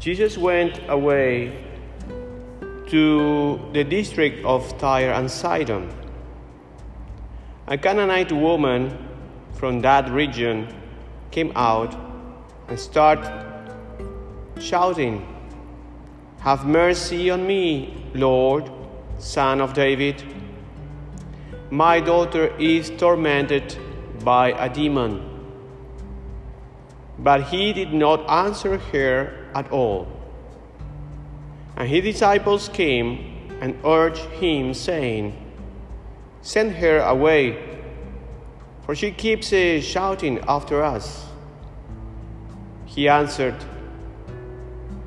Jesus went away to the district of Tyre and Sidon. A Canaanite woman from that region came out and started shouting, Have mercy on me, Lord, son of David. My daughter is tormented by a demon. But he did not answer her at all. And his disciples came and urged him, saying, Send her away, for she keeps uh, shouting after us. He answered,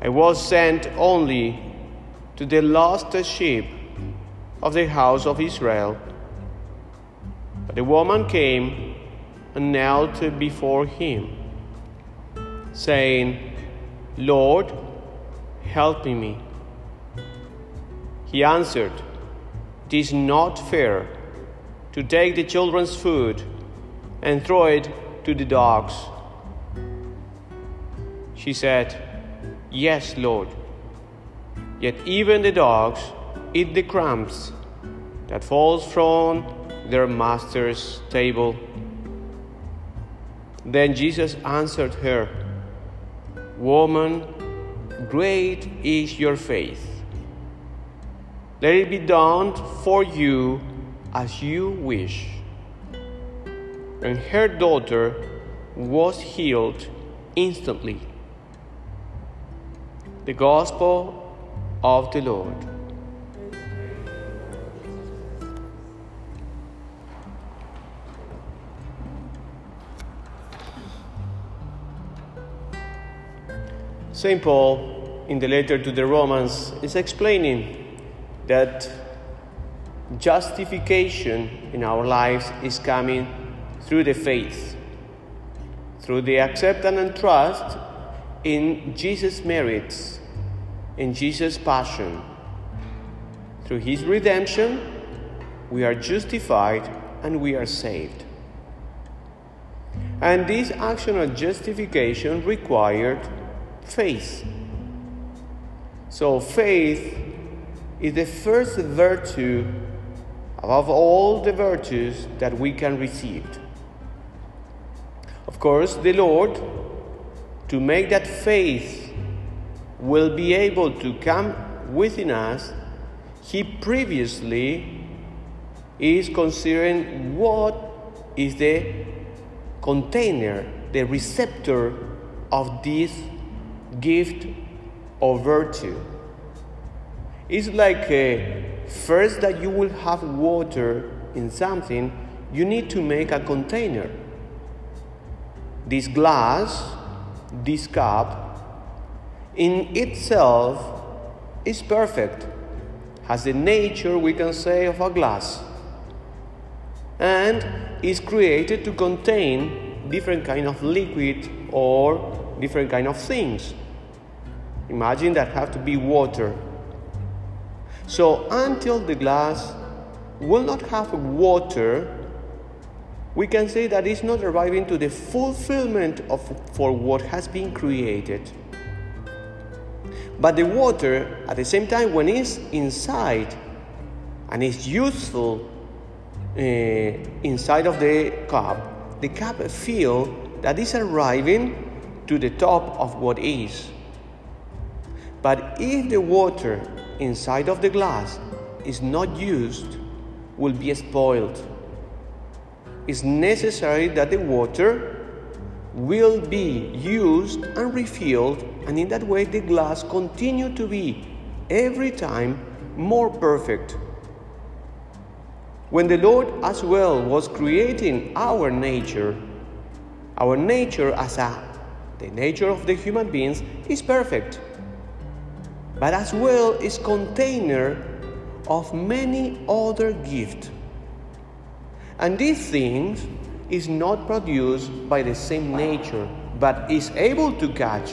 I was sent only to the lost sheep of the house of Israel. But the woman came and knelt before him, saying, Lord, help me. He answered, It is not fair to take the children's food and throw it to the dogs. She said, Yes, Lord. Yet even the dogs eat the crumbs that falls from their master's table. Then Jesus answered her, Woman, great is your faith. Let it be done for you as you wish. And her daughter was healed instantly. The Gospel of the Lord. St. Paul, in the letter to the Romans, is explaining that justification in our lives is coming through the faith, through the acceptance and trust in Jesus' merits, in Jesus' passion. Through his redemption, we are justified and we are saved. And this action of justification required faith. So, faith is the first virtue above all the virtues that we can receive. Of course, the Lord, to make that faith will be able to come within us, He previously is considering what is the container, the receptor of this gift or virtue. It's like uh, first that you will have water in something, you need to make a container. This glass, this cup, in itself is perfect, has the nature, we can say, of a glass, and is created to contain different kind of liquid or different kind of things. Imagine that have to be water. So until the glass will not have water, we can say that it's not arriving to the fulfillment of for what has been created. But the water, at the same time, when it's inside and it's useful uh, inside of the cup, the cup feel that is arriving to the top of what is. But if the water inside of the glass is not used, will be spoiled. It's necessary that the water will be used and refilled, and in that way the glass continue to be every time more perfect. When the Lord as well was creating our nature, our nature as a the nature of the human beings is perfect but as well is container of many other gifts. And these things is not produced by the same nature, but is able to catch.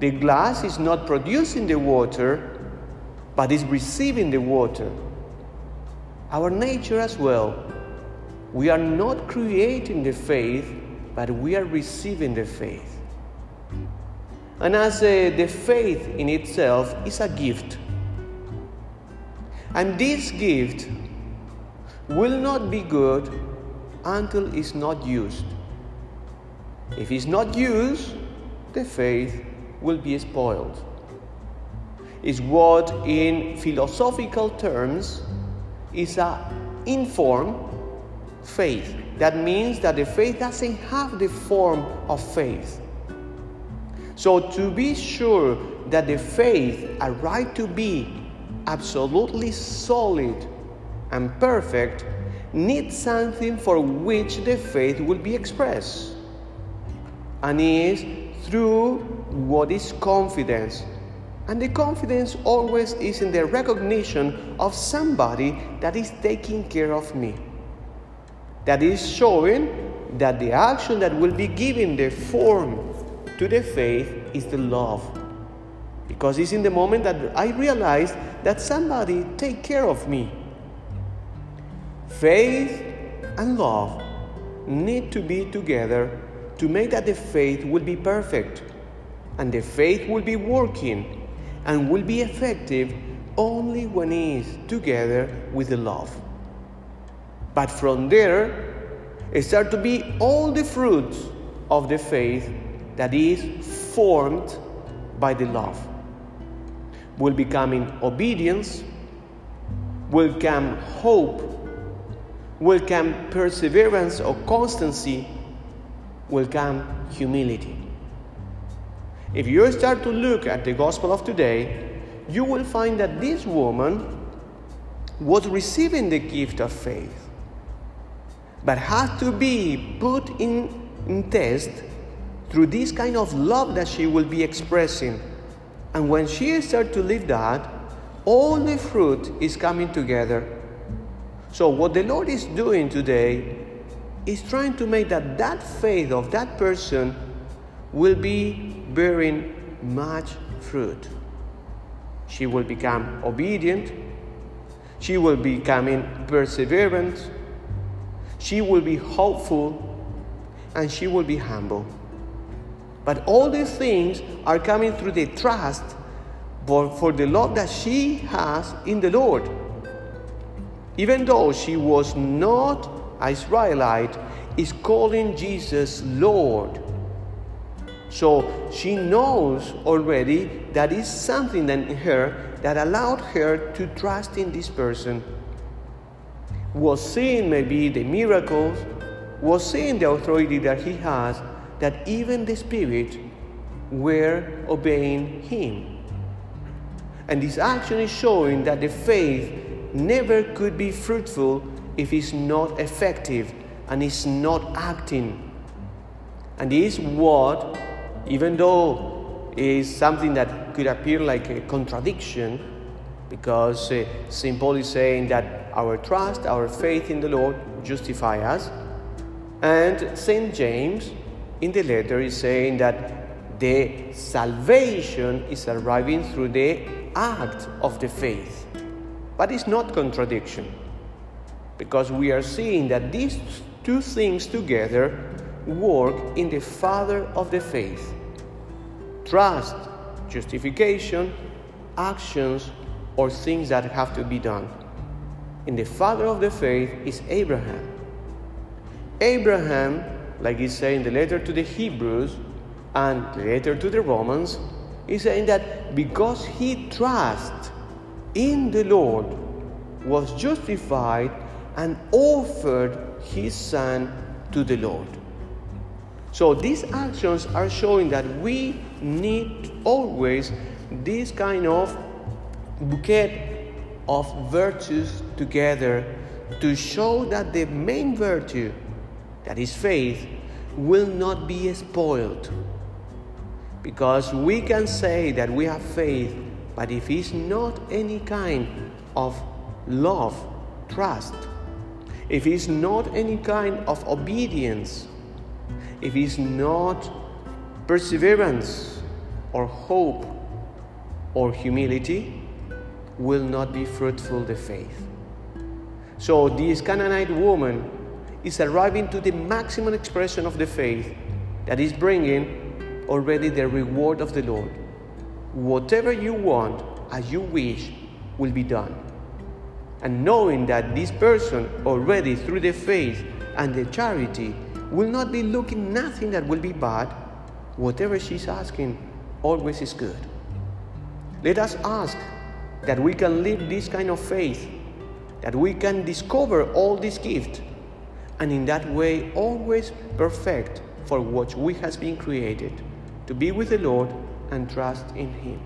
The glass is not producing the water, but is receiving the water. Our nature as well. We are not creating the faith, but we are receiving the faith. And as uh, the faith in itself is a gift. And this gift will not be good until it's not used. If it's not used, the faith will be spoiled. Is what in philosophical terms is a informed faith. That means that the faith doesn't have the form of faith. So to be sure that the faith arrived to be absolutely solid and perfect needs something for which the faith will be expressed. And is through what is confidence. And the confidence always is in the recognition of somebody that is taking care of me. That is showing that the action that will be given the form to the faith is the love. Because it's in the moment that I realize that somebody take care of me. Faith and love need to be together to make that the faith will be perfect and the faith will be working and will be effective only when it is together with the love. But from there, it start to be all the fruits of the faith that is formed by the love. Will become in obedience, will come hope, will come perseverance or constancy, will come humility. If you start to look at the gospel of today, you will find that this woman was receiving the gift of faith, but had to be put in, in test through this kind of love that she will be expressing. And when she starts to live that, all the fruit is coming together. So what the Lord is doing today is trying to make that that faith of that person will be bearing much fruit. She will become obedient. She will becoming perseverant. She will be hopeful and she will be humble. But all these things are coming through the trust for, for the love that she has in the Lord. Even though she was not an Israelite, is calling Jesus Lord. So she knows already that is something in her that allowed her to trust in this person. Was seeing maybe the miracles, was seeing the authority that he has, that even the Spirit were obeying him. And this action is showing that the faith never could be fruitful if it's not effective and it's not acting. And this what, even though is something that could appear like a contradiction, because uh, St. Paul is saying that our trust, our faith in the Lord justify us. And St. James in the letter is saying that the salvation is arriving through the act of the faith. But it's not contradiction because we are seeing that these two things together work in the father of the faith trust, justification, actions, or things that have to be done. In the father of the faith is Abraham. Abraham like he said in the letter to the Hebrews and letter to the Romans, he's saying that because he trust in the Lord, was justified and offered his son to the Lord. So these actions are showing that we need always this kind of bouquet of virtues together to show that the main virtue that is faith, will not be spoiled. Because we can say that we have faith, but if it's not any kind of love, trust, if it's not any kind of obedience, if it's not perseverance or hope or humility, will not be fruitful the faith. So this Canaanite woman is arriving to the maximum expression of the faith that is bringing already the reward of the Lord. Whatever you want, as you wish, will be done. And knowing that this person, already through the faith and the charity, will not be looking nothing that will be bad, whatever she's asking always is good. Let us ask that we can live this kind of faith, that we can discover all these gifts, and in that way always perfect for what we has been created, to be with the Lord and trust in Him.